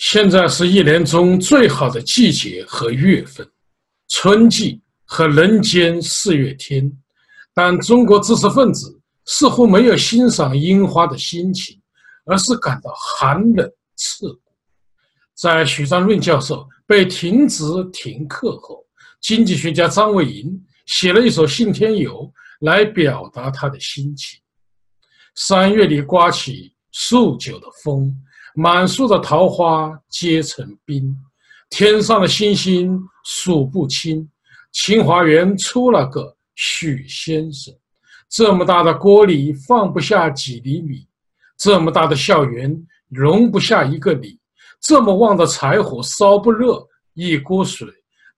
现在是一年中最好的季节和月份，春季和人间四月天。但中国知识分子似乎没有欣赏樱花的心情，而是感到寒冷刺骨。在许章润教授被停职停课后，经济学家张维迎写了一首《信天游》来表达他的心情。三月里刮起数九的风。满树的桃花结成冰，天上的星星数不清。清华园出了个许先生，这么大的锅里放不下几厘米，这么大的校园容不下一个你，这么旺的柴火烧不热一锅水，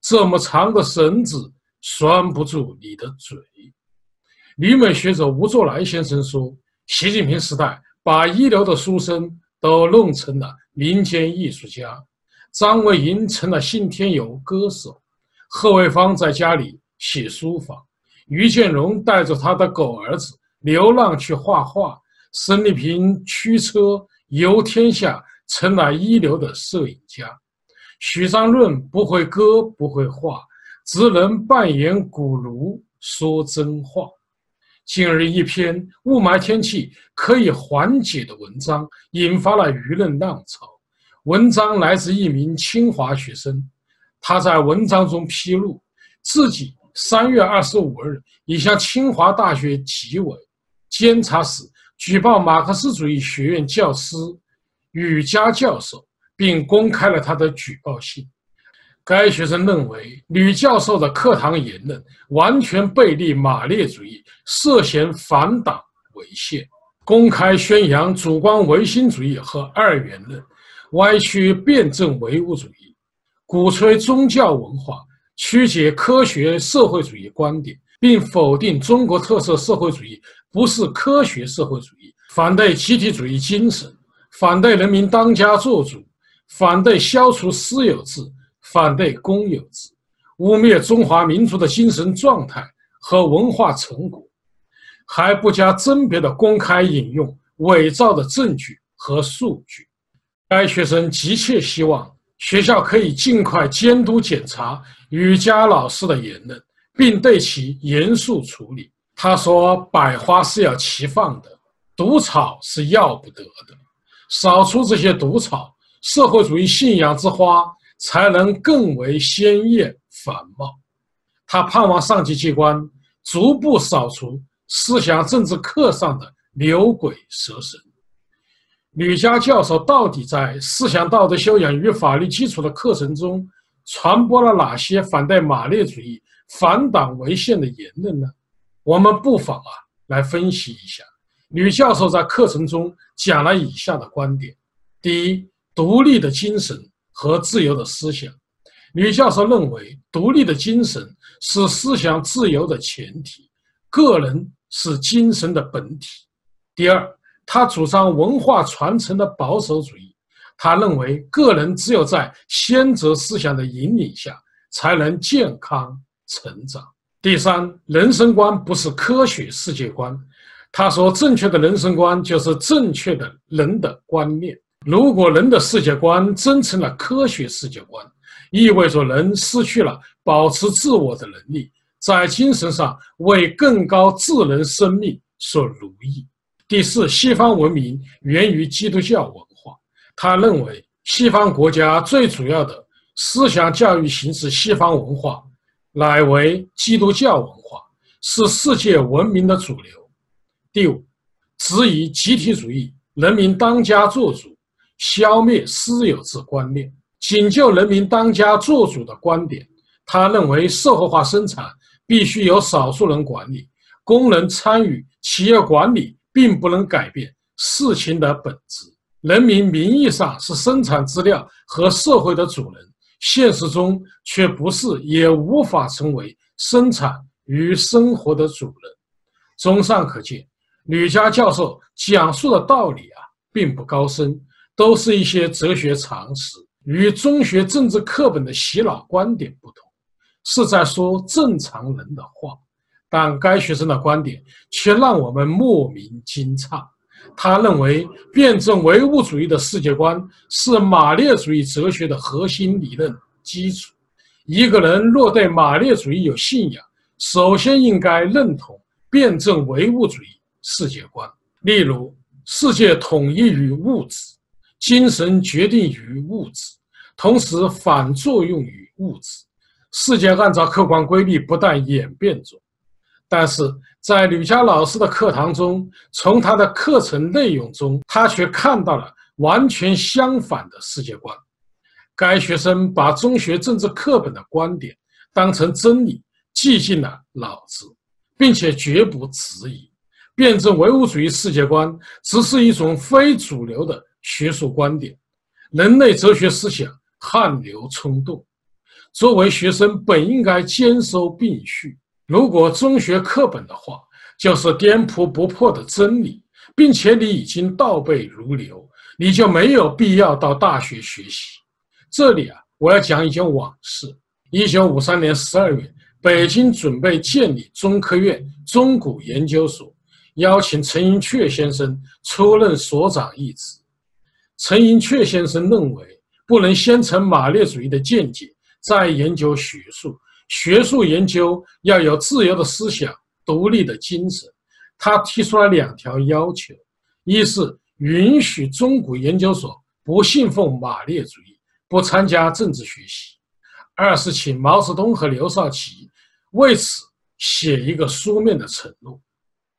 这么长的绳子拴不住你的嘴。旅美学者吴作来先生说：“习近平时代把一流的书生。”都弄成了民间艺术家，张维迎成了信天游歌手，贺卫方在家里写书法，于建荣带着他的狗儿子流浪去画画，孙立平驱车游天下，成了一流的摄影家。许章润不会歌不会画，只能扮演古炉说真话。近日，一篇雾霾天气可以缓解的文章引发了舆论浪潮。文章来自一名清华学生，他在文章中披露，自己三月二十五日已向清华大学纪委监察室举报马克思主义学院教师吕佳教授，并公开了他的举报信。该学生认为，吕教授的课堂言论完全背离马列主义，涉嫌反党违宪，公开宣扬主观唯心主义和二元论，歪曲辩证唯物主义，鼓吹宗教文化，曲解科学社会主义观点，并否定中国特色社会主义不是科学社会主义，反对集体主义精神，反对人民当家作主，反对消除私有制。反对公有制，污蔑中华民族的精神状态和文化成果，还不加甄别的公开引用伪造的证据和数据。该学生急切希望学校可以尽快监督检查瑜伽老师的言论，并对其严肃处理。他说：“百花是要齐放的，毒草是要不得的。扫除这些毒草，社会主义信仰之花。”才能更为鲜艳繁茂。他盼望上级机关逐步扫除思想政治课上的牛鬼蛇神。吕佳教授到底在思想道德修养与法律基础的课程中传播了哪些反对马列主义、反党违宪的言论呢？我们不妨啊来分析一下。吕教授在课程中讲了以下的观点：第一，独立的精神。和自由的思想，女教授认为，独立的精神是思想自由的前提，个人是精神的本体。第二，她主张文化传承的保守主义，他认为，个人只有在先哲思想的引领下，才能健康成长。第三，人生观不是科学世界观，他说，正确的人生观就是正确的人的观念。如果人的世界观真成了科学世界观，意味着人失去了保持自我的能力，在精神上为更高智能生命所奴役。第四，西方文明源于基督教文化。他认为，西方国家最主要的思想教育形式——西方文化，乃为基督教文化，是世界文明的主流。第五，质疑集体主义，人民当家作主。消灭私有制观念，仅就人民当家作主的观点，他认为社会化生产必须由少数人管理，工人参与企业管理，并不能改变事情的本质。人民名义上是生产资料和社会的主人，现实中却不是，也无法成为生产与生活的主人。综上可见，吕家教授讲述的道理啊，并不高深。都是一些哲学常识，与中学政治课本的洗脑观点不同，是在说正常人的话。但该学生的观点却让我们莫名惊诧。他认为辩证唯物主义的世界观是马列主义哲学的核心理论基础。一个人若对马列主义有信仰，首先应该认同辩证唯物主义世界观。例如，世界统一于物质，精神决定于物质，同时反作用于物质。世界按照客观规律不断演变中。但是在吕佳老师的课堂中，从他的课程内容中，他却看到了完全相反的世界观。该学生把中学政治课本的观点当成真理记进了脑子，并且绝不质疑。辩证唯物主义世界观只是一种非主流的学术观点。人类哲学思想汗流冲动，作为学生本应该兼收并蓄。如果中学课本的话，就是颠扑不破的真理，并且你已经倒背如流，你就没有必要到大学学习。这里啊，我要讲一件往事。一九五三年十二月，北京准备建立中科院中古研究所。邀请陈寅恪先生出任所长一职。陈寅恪先生认为，不能先成马列主义的见解，再研究学术。学术研究要有自由的思想、独立的精神。他提出了两条要求：一是允许中古研究所不信奉马列主义，不参加政治学习；二是请毛泽东和刘少奇为此写一个书面的承诺。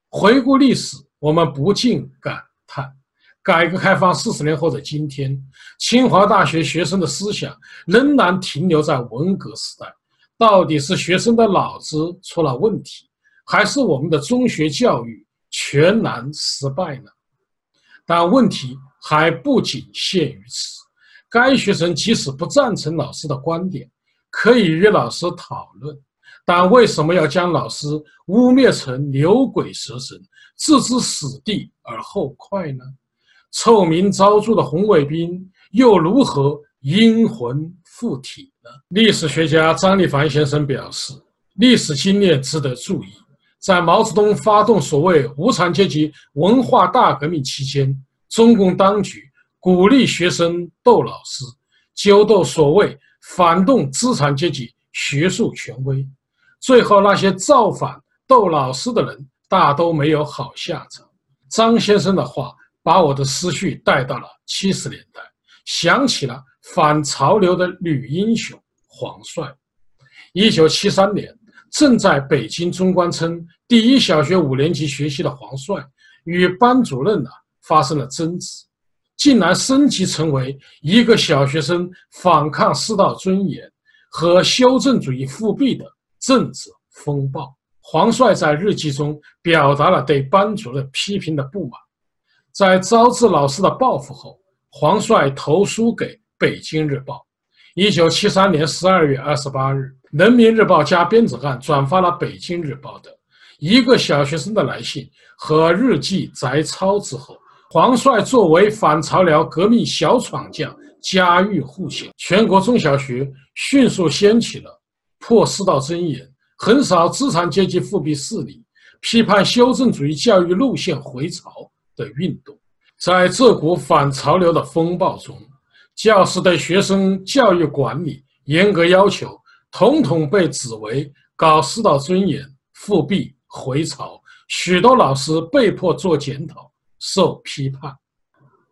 回顾历史，我们不禁感叹：改革开放四十年后的今天，清华大学学生的思想仍然停留在文革时代。到底是学生的脑子出了问题，还是我们的中学教育全然失败呢？但问题还不仅限于此。该学生即使不赞成老师的观点，可以与老师讨论。但为什么要将老师污蔑成牛鬼蛇神、置之死地而后快呢？臭名昭著的红卫兵又如何阴魂附体呢？历史学家张立凡先生表示，历史经验值得注意。在毛泽东发动所谓无产阶级文化大革命期间，中共当局鼓励学生斗老师，揪斗所谓反动资产阶级学术权威。最后，那些造反斗老师的人大都没有好下场。张先生的话把我的思绪带到了七十年代，想起了反潮流的女英雄黄帅。一九七三年，正在北京中关村第一小学五年级学习的黄帅，与班主任呢发生了争执，竟然升级成为一个小学生反抗师道尊严和修正主义复辟的。政治风暴，黄帅在日记中表达了对班主任批评的不满。在招致老师的报复后，黄帅投书给《北京日报》。一九七三年十二月二十八日，《人民日报》加边子汉转发了《北京日报》的一个小学生的来信和日记摘抄之后，黄帅作为反潮流革命小闯将，家喻户晓，全国中小学迅速掀起了。破四道真言，横扫资产阶级复辟势力，批判修正主义教育路线回潮的运动，在这股反潮流的风暴中，教师对学生教育管理严格要求，统统被指为搞师道尊严、复辟回潮。许多老师被迫做检讨，受批判。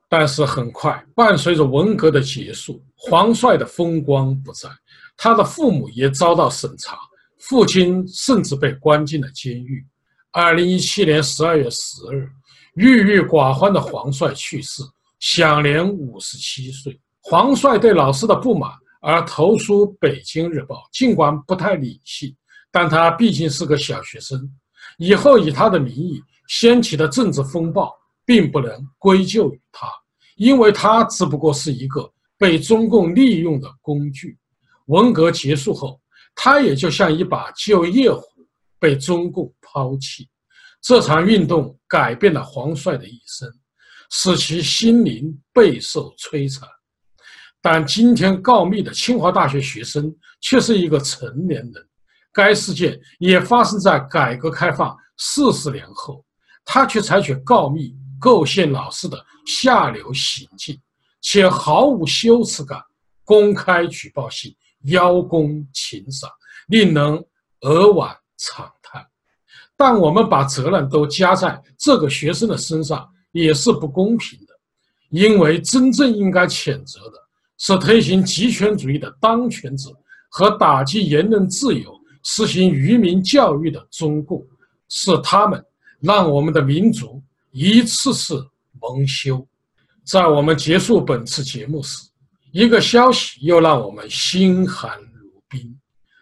但是很快，伴随着文革的结束，黄帅的风光不再。他的父母也遭到审查，父亲甚至被关进了监狱。二零一七年十二月十日，郁郁寡欢的黄帅去世，享年五十七岁。黄帅对老师的不满而投书《北京日报》，尽管不太理性，但他毕竟是个小学生。以后以他的名义掀起的政治风暴，并不能归咎于他，因为他只不过是一个被中共利用的工具。文革结束后，他也就像一把旧夜壶被中共抛弃。这场运动改变了黄帅的一生，使其心灵备受摧残。但今天告密的清华大学学生却是一个成年人。该事件也发生在改革开放四十年后，他却采取告密构陷老师的下流行径，且毫无羞耻感，公开举报信，邀功请赏，令人扼腕长叹。但我们把责任都加在这个学生的身上，也是不公平的，因为真正应该谴责的是推行极权主义的当权者和打击言论自由、实行愚民教育的中共，是他们让我们的民族。一次次蒙羞，在我们结束本次节目时，一个消息又让我们心寒如冰。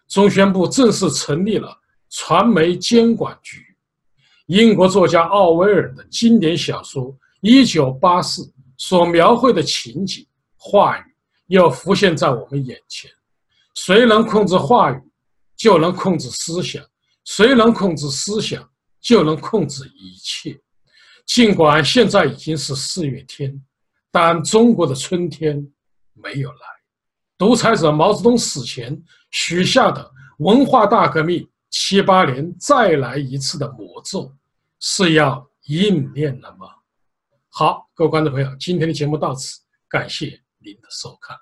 中宣部正式成立了传媒监管局。英国作家奥威尔的经典小说《一九八四》所描绘的情景、话语又浮现在我们眼前。谁能控制话语，就能控制思想；谁能控制思想，就能控制一切。尽管现在已经是四月天，但中国的春天没有来。独裁者毛泽东死前许下的文化大革命七八年再来一次的魔咒，是要应验了吗？好，各位观众朋友，今天的节目到此，感谢您的收看。